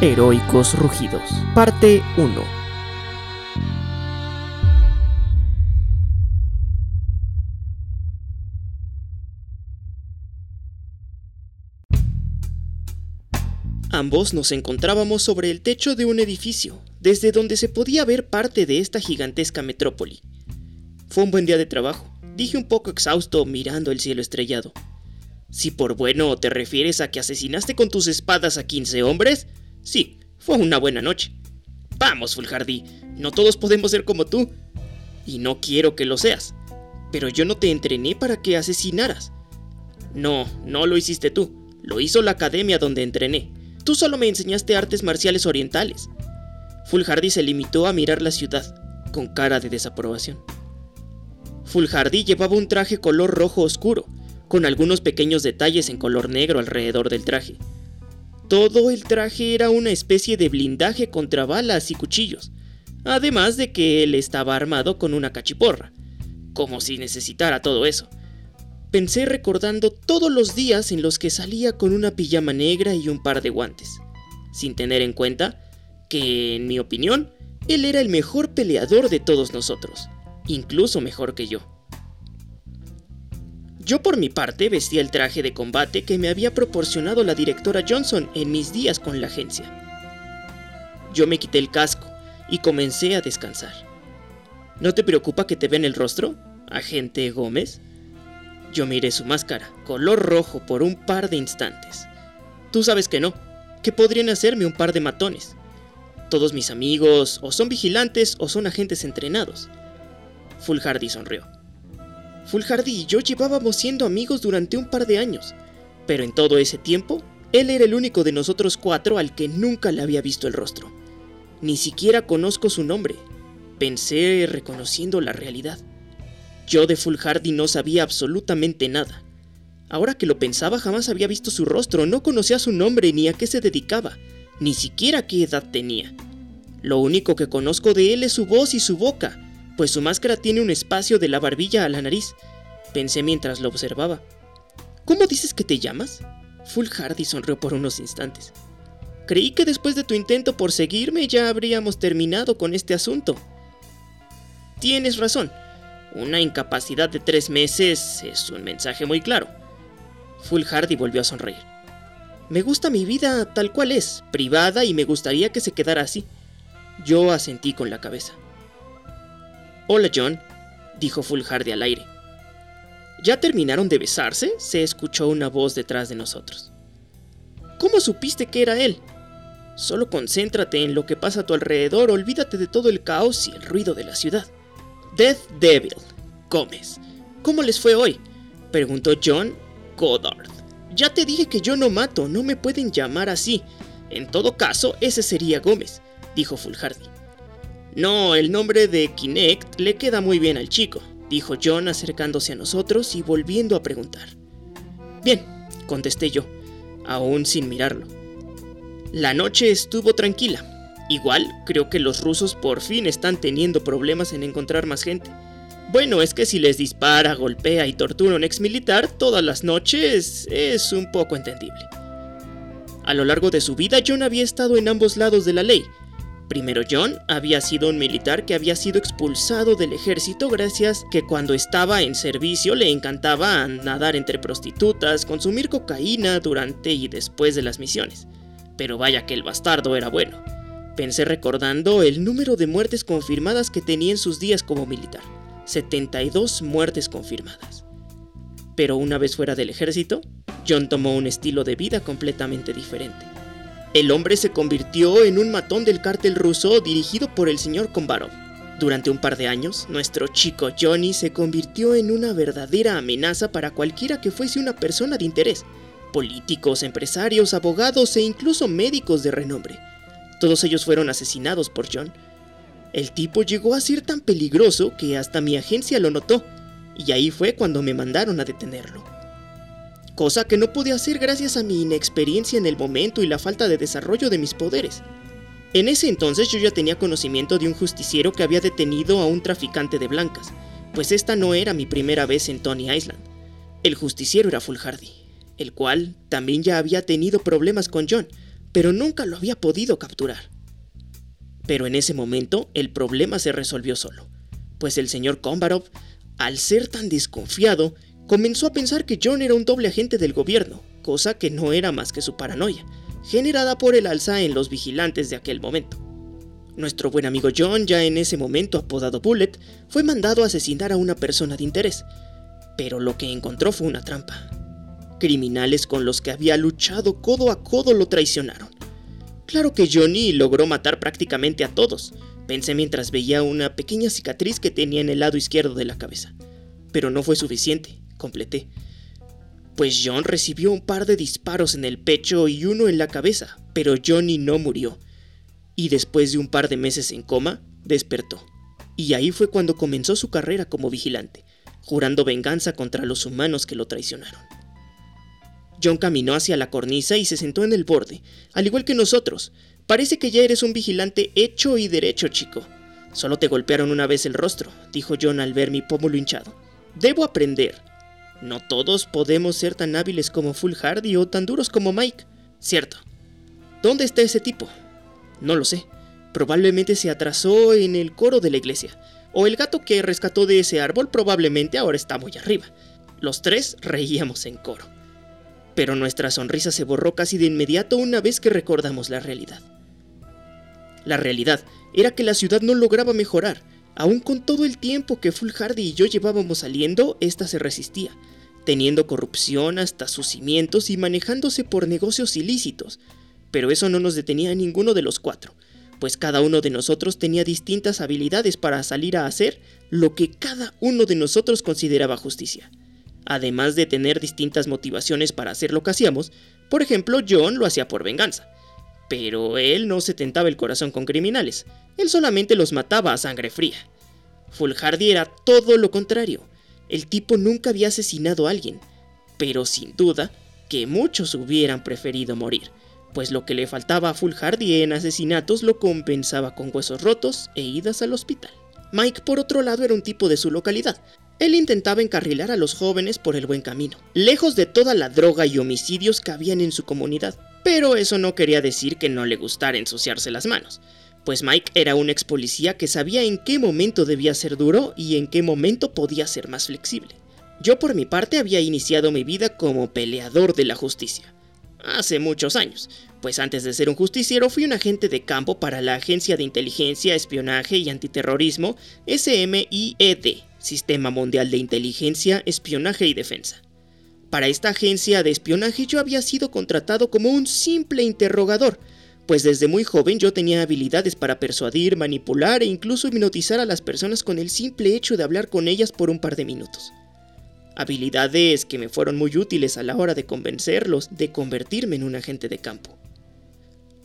Heroicos Rugidos, parte 1. Ambos nos encontrábamos sobre el techo de un edificio, desde donde se podía ver parte de esta gigantesca metrópoli. Fue un buen día de trabajo, dije un poco exhausto mirando el cielo estrellado. Si por bueno te refieres a que asesinaste con tus espadas a 15 hombres, Sí, fue una buena noche. Vamos, Fulhardy, no todos podemos ser como tú. Y no quiero que lo seas. Pero yo no te entrené para que asesinaras. No, no lo hiciste tú. Lo hizo la academia donde entrené. Tú solo me enseñaste artes marciales orientales. Fulhardy se limitó a mirar la ciudad, con cara de desaprobación. Fulhardy llevaba un traje color rojo oscuro, con algunos pequeños detalles en color negro alrededor del traje. Todo el traje era una especie de blindaje contra balas y cuchillos, además de que él estaba armado con una cachiporra, como si necesitara todo eso. Pensé recordando todos los días en los que salía con una pijama negra y un par de guantes, sin tener en cuenta que, en mi opinión, él era el mejor peleador de todos nosotros, incluso mejor que yo. Yo por mi parte vestía el traje de combate que me había proporcionado la directora Johnson en mis días con la agencia. Yo me quité el casco y comencé a descansar. ¿No te preocupa que te vean el rostro, agente Gómez? Yo miré su máscara, color rojo, por un par de instantes. Tú sabes que no, que podrían hacerme un par de matones. Todos mis amigos o son vigilantes o son agentes entrenados. Fulhardy sonrió. Fulhardy y yo llevábamos siendo amigos durante un par de años, pero en todo ese tiempo, él era el único de nosotros cuatro al que nunca le había visto el rostro. Ni siquiera conozco su nombre, pensé reconociendo la realidad. Yo de Fulhardy no sabía absolutamente nada. Ahora que lo pensaba jamás había visto su rostro, no conocía su nombre ni a qué se dedicaba, ni siquiera qué edad tenía. Lo único que conozco de él es su voz y su boca, pues su máscara tiene un espacio de la barbilla a la nariz, pensé mientras lo observaba. ¿Cómo dices que te llamas? Full Hardy sonrió por unos instantes. Creí que después de tu intento por seguirme ya habríamos terminado con este asunto. Tienes razón. Una incapacidad de tres meses es un mensaje muy claro. Full Hardy volvió a sonreír. Me gusta mi vida tal cual es, privada, y me gustaría que se quedara así. Yo asentí con la cabeza. Hola John, dijo Fulhardy al aire. ¿Ya terminaron de besarse? se escuchó una voz detrás de nosotros. ¿Cómo supiste que era él? Solo concéntrate en lo que pasa a tu alrededor, olvídate de todo el caos y el ruido de la ciudad. Death Devil, Gómez. ¿Cómo les fue hoy? preguntó John Goddard. Ya te dije que yo no mato, no me pueden llamar así. En todo caso, ese sería Gómez, dijo Fulhardy. No, el nombre de Kinect le queda muy bien al chico, dijo John acercándose a nosotros y volviendo a preguntar. Bien, contesté yo, aún sin mirarlo. La noche estuvo tranquila. Igual, creo que los rusos por fin están teniendo problemas en encontrar más gente. Bueno, es que si les dispara, golpea y tortura a un ex militar todas las noches es un poco entendible. A lo largo de su vida John había estado en ambos lados de la ley, Primero John había sido un militar que había sido expulsado del ejército gracias que cuando estaba en servicio le encantaba nadar entre prostitutas, consumir cocaína durante y después de las misiones. Pero vaya que el bastardo era bueno. Pensé recordando el número de muertes confirmadas que tenía en sus días como militar. 72 muertes confirmadas. Pero una vez fuera del ejército, John tomó un estilo de vida completamente diferente. El hombre se convirtió en un matón del cártel ruso dirigido por el señor Kombarov. Durante un par de años, nuestro chico Johnny se convirtió en una verdadera amenaza para cualquiera que fuese una persona de interés. Políticos, empresarios, abogados e incluso médicos de renombre. Todos ellos fueron asesinados por John. El tipo llegó a ser tan peligroso que hasta mi agencia lo notó, y ahí fue cuando me mandaron a detenerlo cosa que no pude hacer gracias a mi inexperiencia en el momento y la falta de desarrollo de mis poderes. En ese entonces yo ya tenía conocimiento de un justiciero que había detenido a un traficante de blancas, pues esta no era mi primera vez en Tony Island. El justiciero era Full Hardy, el cual también ya había tenido problemas con John, pero nunca lo había podido capturar. Pero en ese momento el problema se resolvió solo, pues el señor Kombarov, al ser tan desconfiado, comenzó a pensar que John era un doble agente del gobierno, cosa que no era más que su paranoia, generada por el alza en los vigilantes de aquel momento. Nuestro buen amigo John, ya en ese momento apodado Bullet, fue mandado a asesinar a una persona de interés, pero lo que encontró fue una trampa. Criminales con los que había luchado codo a codo lo traicionaron. Claro que Johnny logró matar prácticamente a todos, pensé mientras veía una pequeña cicatriz que tenía en el lado izquierdo de la cabeza. Pero no fue suficiente, completé. Pues John recibió un par de disparos en el pecho y uno en la cabeza, pero Johnny no murió. Y después de un par de meses en coma, despertó. Y ahí fue cuando comenzó su carrera como vigilante, jurando venganza contra los humanos que lo traicionaron. John caminó hacia la cornisa y se sentó en el borde, al igual que nosotros. Parece que ya eres un vigilante hecho y derecho, chico. Solo te golpearon una vez el rostro, dijo John al ver mi pómulo hinchado. Debo aprender. No todos podemos ser tan hábiles como Full Hardy o tan duros como Mike. Cierto. ¿Dónde está ese tipo? No lo sé. Probablemente se atrasó en el coro de la iglesia. O el gato que rescató de ese árbol probablemente ahora está muy arriba. Los tres reíamos en coro. Pero nuestra sonrisa se borró casi de inmediato una vez que recordamos la realidad. La realidad era que la ciudad no lograba mejorar. Aún con todo el tiempo que Full Hardy y yo llevábamos saliendo, esta se resistía, teniendo corrupción hasta sus cimientos y manejándose por negocios ilícitos. Pero eso no nos detenía a ninguno de los cuatro, pues cada uno de nosotros tenía distintas habilidades para salir a hacer lo que cada uno de nosotros consideraba justicia. Además de tener distintas motivaciones para hacer lo que hacíamos, por ejemplo, John lo hacía por venganza. Pero él no se tentaba el corazón con criminales, él solamente los mataba a sangre fría. Full Hardy era todo lo contrario, el tipo nunca había asesinado a alguien, pero sin duda que muchos hubieran preferido morir, pues lo que le faltaba a Full Hardy en asesinatos lo compensaba con huesos rotos e idas al hospital. Mike, por otro lado, era un tipo de su localidad. Él intentaba encarrilar a los jóvenes por el buen camino, lejos de toda la droga y homicidios que habían en su comunidad. Pero eso no quería decir que no le gustara ensuciarse las manos, pues Mike era un ex policía que sabía en qué momento debía ser duro y en qué momento podía ser más flexible. Yo por mi parte había iniciado mi vida como peleador de la justicia. Hace muchos años, pues antes de ser un justiciero fui un agente de campo para la Agencia de Inteligencia, Espionaje y Antiterrorismo, SMIED, Sistema Mundial de Inteligencia, Espionaje y Defensa. Para esta agencia de espionaje yo había sido contratado como un simple interrogador, pues desde muy joven yo tenía habilidades para persuadir, manipular e incluso hipnotizar a las personas con el simple hecho de hablar con ellas por un par de minutos. Habilidades que me fueron muy útiles a la hora de convencerlos de convertirme en un agente de campo.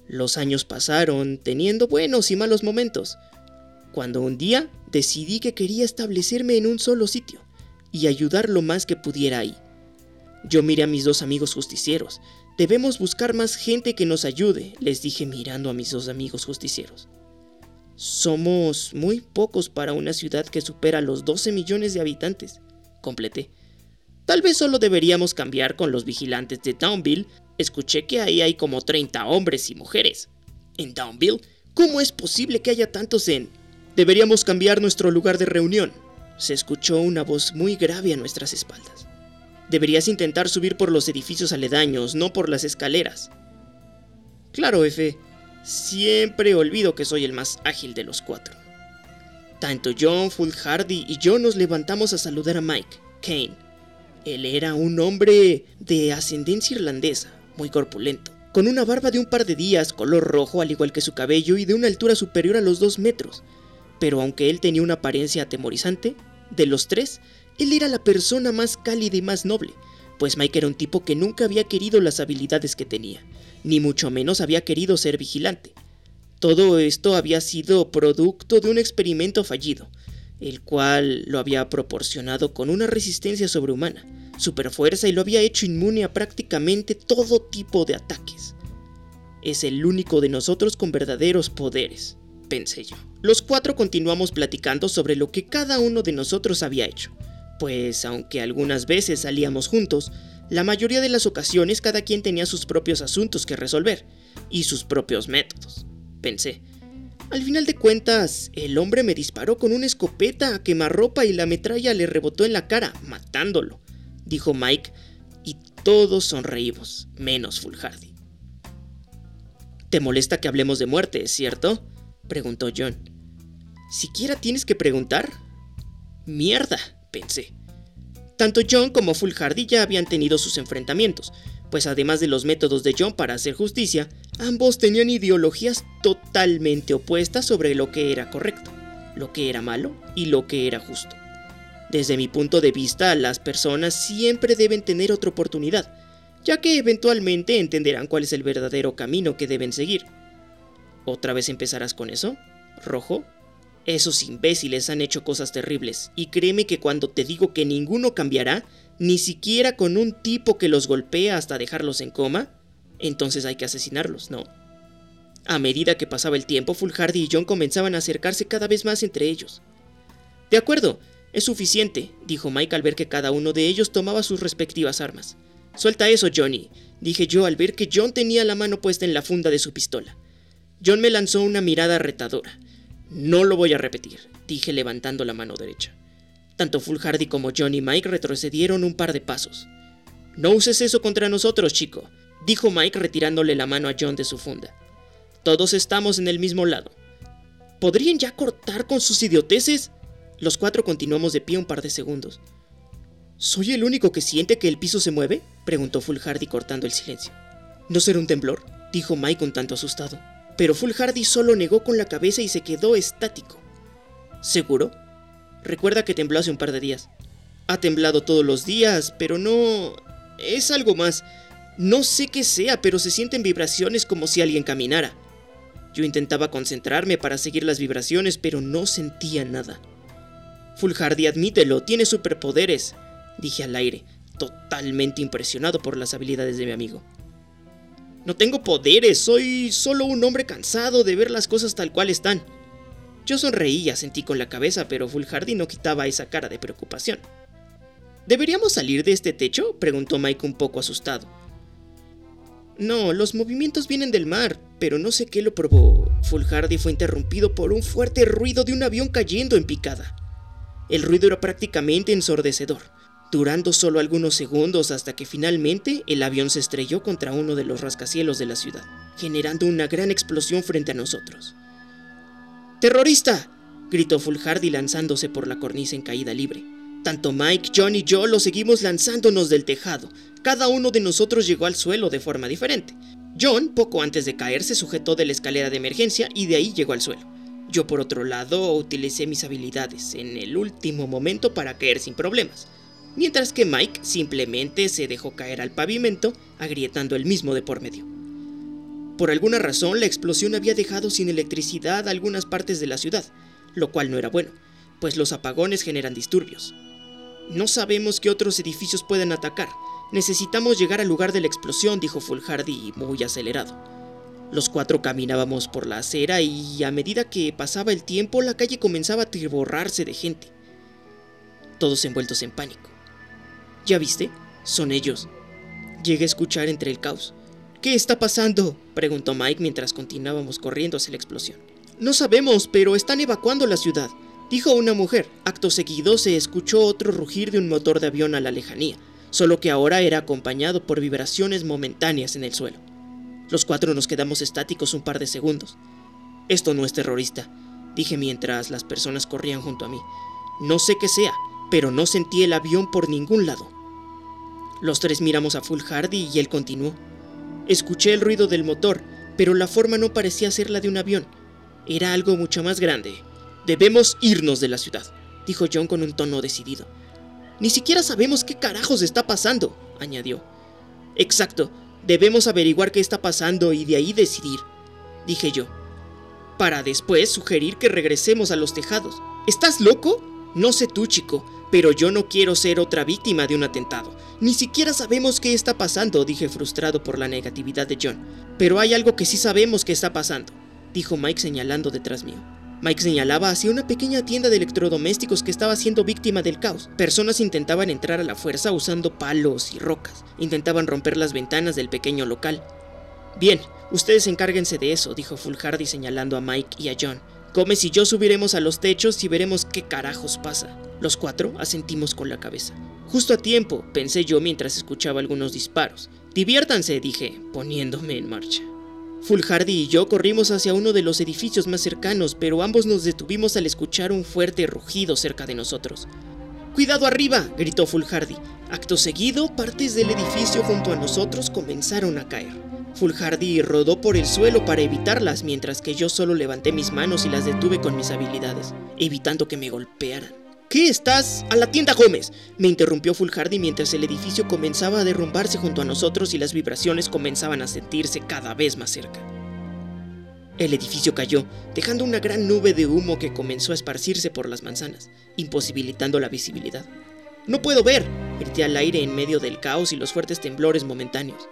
Los años pasaron teniendo buenos y malos momentos, cuando un día decidí que quería establecerme en un solo sitio y ayudar lo más que pudiera ahí. Yo miré a mis dos amigos justicieros. Debemos buscar más gente que nos ayude, les dije mirando a mis dos amigos justicieros. Somos muy pocos para una ciudad que supera los 12 millones de habitantes, completé. Tal vez solo deberíamos cambiar con los vigilantes de Downville. Escuché que ahí hay como 30 hombres y mujeres. ¿En Downville? ¿Cómo es posible que haya tantos en... Deberíamos cambiar nuestro lugar de reunión. Se escuchó una voz muy grave a nuestras espaldas. Deberías intentar subir por los edificios aledaños, no por las escaleras. Claro, F. Siempre olvido que soy el más ágil de los cuatro. Tanto John, Full Hardy y yo nos levantamos a saludar a Mike, Kane. Él era un hombre de ascendencia irlandesa, muy corpulento, con una barba de un par de días, color rojo al igual que su cabello y de una altura superior a los dos metros pero aunque él tenía una apariencia atemorizante, de los tres, él era la persona más cálida y más noble, pues Mike era un tipo que nunca había querido las habilidades que tenía, ni mucho menos había querido ser vigilante. Todo esto había sido producto de un experimento fallido, el cual lo había proporcionado con una resistencia sobrehumana, superfuerza y lo había hecho inmune a prácticamente todo tipo de ataques. Es el único de nosotros con verdaderos poderes, pensé yo. Los cuatro continuamos platicando sobre lo que cada uno de nosotros había hecho, pues aunque algunas veces salíamos juntos, la mayoría de las ocasiones cada quien tenía sus propios asuntos que resolver y sus propios métodos, pensé. Al final de cuentas, el hombre me disparó con una escopeta a quemarropa y la metralla le rebotó en la cara, matándolo, dijo Mike, y todos sonreímos, menos Fulhardy. ¿Te molesta que hablemos de muerte, cierto? Preguntó John. ¿Siquiera tienes que preguntar? Mierda, pensé. Tanto John como Fulhardy ya habían tenido sus enfrentamientos, pues además de los métodos de John para hacer justicia, ambos tenían ideologías totalmente opuestas sobre lo que era correcto, lo que era malo y lo que era justo. Desde mi punto de vista, las personas siempre deben tener otra oportunidad, ya que eventualmente entenderán cuál es el verdadero camino que deben seguir. ¿Otra vez empezarás con eso? ¿Rojo? Esos imbéciles han hecho cosas terribles, y créeme que cuando te digo que ninguno cambiará, ni siquiera con un tipo que los golpea hasta dejarlos en coma, entonces hay que asesinarlos, ¿no? A medida que pasaba el tiempo, Fulhardy y John comenzaban a acercarse cada vez más entre ellos. De acuerdo, es suficiente, dijo Mike al ver que cada uno de ellos tomaba sus respectivas armas. Suelta eso, Johnny, dije yo al ver que John tenía la mano puesta en la funda de su pistola. John me lanzó una mirada retadora. No lo voy a repetir, dije levantando la mano derecha. Tanto Fulhardy como John y Mike retrocedieron un par de pasos. No uses eso contra nosotros, chico, dijo Mike retirándole la mano a John de su funda. Todos estamos en el mismo lado. ¿Podrían ya cortar con sus idioteces? Los cuatro continuamos de pie un par de segundos. ¿Soy el único que siente que el piso se mueve? preguntó Fulhardy cortando el silencio. ¿No será un temblor? dijo Mike un tanto asustado. Pero Fulhardy solo negó con la cabeza y se quedó estático. ¿Seguro? Recuerda que tembló hace un par de días. Ha temblado todos los días, pero no... Es algo más. No sé qué sea, pero se sienten vibraciones como si alguien caminara. Yo intentaba concentrarme para seguir las vibraciones, pero no sentía nada. Fulhardy, admítelo, tiene superpoderes, dije al aire, totalmente impresionado por las habilidades de mi amigo. No tengo poderes, soy solo un hombre cansado de ver las cosas tal cual están. Yo sonreí y asentí con la cabeza, pero Fulhardy no quitaba esa cara de preocupación. ¿Deberíamos salir de este techo? preguntó Mike un poco asustado. No, los movimientos vienen del mar, pero no sé qué lo probó. Fulhardy fue interrumpido por un fuerte ruido de un avión cayendo en picada. El ruido era prácticamente ensordecedor, durando solo algunos segundos hasta que finalmente el avión se estrelló contra uno de los rascacielos de la ciudad, generando una gran explosión frente a nosotros. ¡Terrorista! gritó Fulhardy lanzándose por la cornisa en caída libre. Tanto Mike, John y yo lo seguimos lanzándonos del tejado. Cada uno de nosotros llegó al suelo de forma diferente. John, poco antes de caer, se sujetó de la escalera de emergencia y de ahí llegó al suelo. Yo, por otro lado, utilicé mis habilidades en el último momento para caer sin problemas, mientras que Mike simplemente se dejó caer al pavimento, agrietando el mismo de por medio. Por alguna razón, la explosión había dejado sin electricidad algunas partes de la ciudad, lo cual no era bueno, pues los apagones generan disturbios. No sabemos qué otros edificios pueden atacar. Necesitamos llegar al lugar de la explosión, dijo Fulhardy muy acelerado. Los cuatro caminábamos por la acera y a medida que pasaba el tiempo la calle comenzaba a triborrarse de gente. Todos envueltos en pánico. ¿Ya viste? Son ellos. Llegué a escuchar entre el caos. ¿Qué está pasando? preguntó Mike mientras continuábamos corriendo hacia la explosión. No sabemos, pero están evacuando la ciudad, dijo una mujer. Acto seguido se escuchó otro rugir de un motor de avión a la lejanía, solo que ahora era acompañado por vibraciones momentáneas en el suelo. Los cuatro nos quedamos estáticos un par de segundos. Esto no es terrorista, dije mientras las personas corrían junto a mí. No sé qué sea, pero no sentí el avión por ningún lado. Los tres miramos a Full Hardy y él continuó. Escuché el ruido del motor, pero la forma no parecía ser la de un avión. Era algo mucho más grande. Debemos irnos de la ciudad, dijo John con un tono decidido. Ni siquiera sabemos qué carajos está pasando, añadió. Exacto, debemos averiguar qué está pasando y de ahí decidir, dije yo. Para después sugerir que regresemos a los tejados. ¿Estás loco? No sé tú, chico, pero yo no quiero ser otra víctima de un atentado. Ni siquiera sabemos qué está pasando, dije frustrado por la negatividad de John. Pero hay algo que sí sabemos que está pasando, dijo Mike señalando detrás mío. Mike señalaba hacia una pequeña tienda de electrodomésticos que estaba siendo víctima del caos. Personas intentaban entrar a la fuerza usando palos y rocas. Intentaban romper las ventanas del pequeño local. Bien, ustedes encárguense de eso, dijo Fulhardy señalando a Mike y a John. Gómez y yo subiremos a los techos y veremos qué carajos pasa. Los cuatro asentimos con la cabeza. Justo a tiempo, pensé yo mientras escuchaba algunos disparos. Diviértanse, dije, poniéndome en marcha. Fulhardy y yo corrimos hacia uno de los edificios más cercanos, pero ambos nos detuvimos al escuchar un fuerte rugido cerca de nosotros. ¡Cuidado arriba! gritó Fulhardy. Acto seguido, partes del edificio junto a nosotros comenzaron a caer. Fulhardy rodó por el suelo para evitarlas, mientras que yo solo levanté mis manos y las detuve con mis habilidades, evitando que me golpearan. ¿Qué estás? A la tienda Gómez, me interrumpió Fulhardy mientras el edificio comenzaba a derrumbarse junto a nosotros y las vibraciones comenzaban a sentirse cada vez más cerca. El edificio cayó, dejando una gran nube de humo que comenzó a esparcirse por las manzanas, imposibilitando la visibilidad. No puedo ver, grité al aire en medio del caos y los fuertes temblores momentáneos.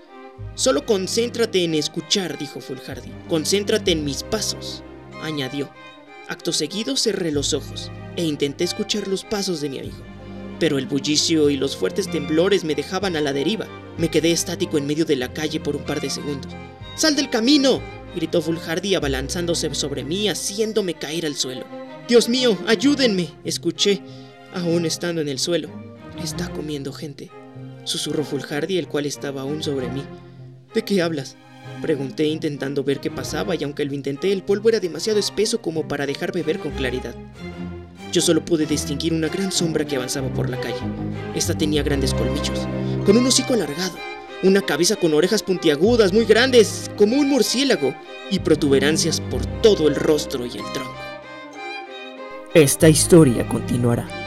Solo concéntrate en escuchar, dijo Fulhardy. Concéntrate en mis pasos, añadió. Acto seguido cerré los ojos e intenté escuchar los pasos de mi amigo. Pero el bullicio y los fuertes temblores me dejaban a la deriva. Me quedé estático en medio de la calle por un par de segundos. ¡Sal del camino! gritó Fulhardy abalanzándose sobre mí, haciéndome caer al suelo. Dios mío, ayúdenme, escuché, aún estando en el suelo. Está comiendo gente, susurró Fulhardy, el cual estaba aún sobre mí. ¿De qué hablas? Pregunté intentando ver qué pasaba y aunque lo intenté, el polvo era demasiado espeso como para dejarme ver con claridad. Yo solo pude distinguir una gran sombra que avanzaba por la calle. Esta tenía grandes colmillos, con un hocico alargado, una cabeza con orejas puntiagudas muy grandes, como un murciélago, y protuberancias por todo el rostro y el tronco. Esta historia continuará.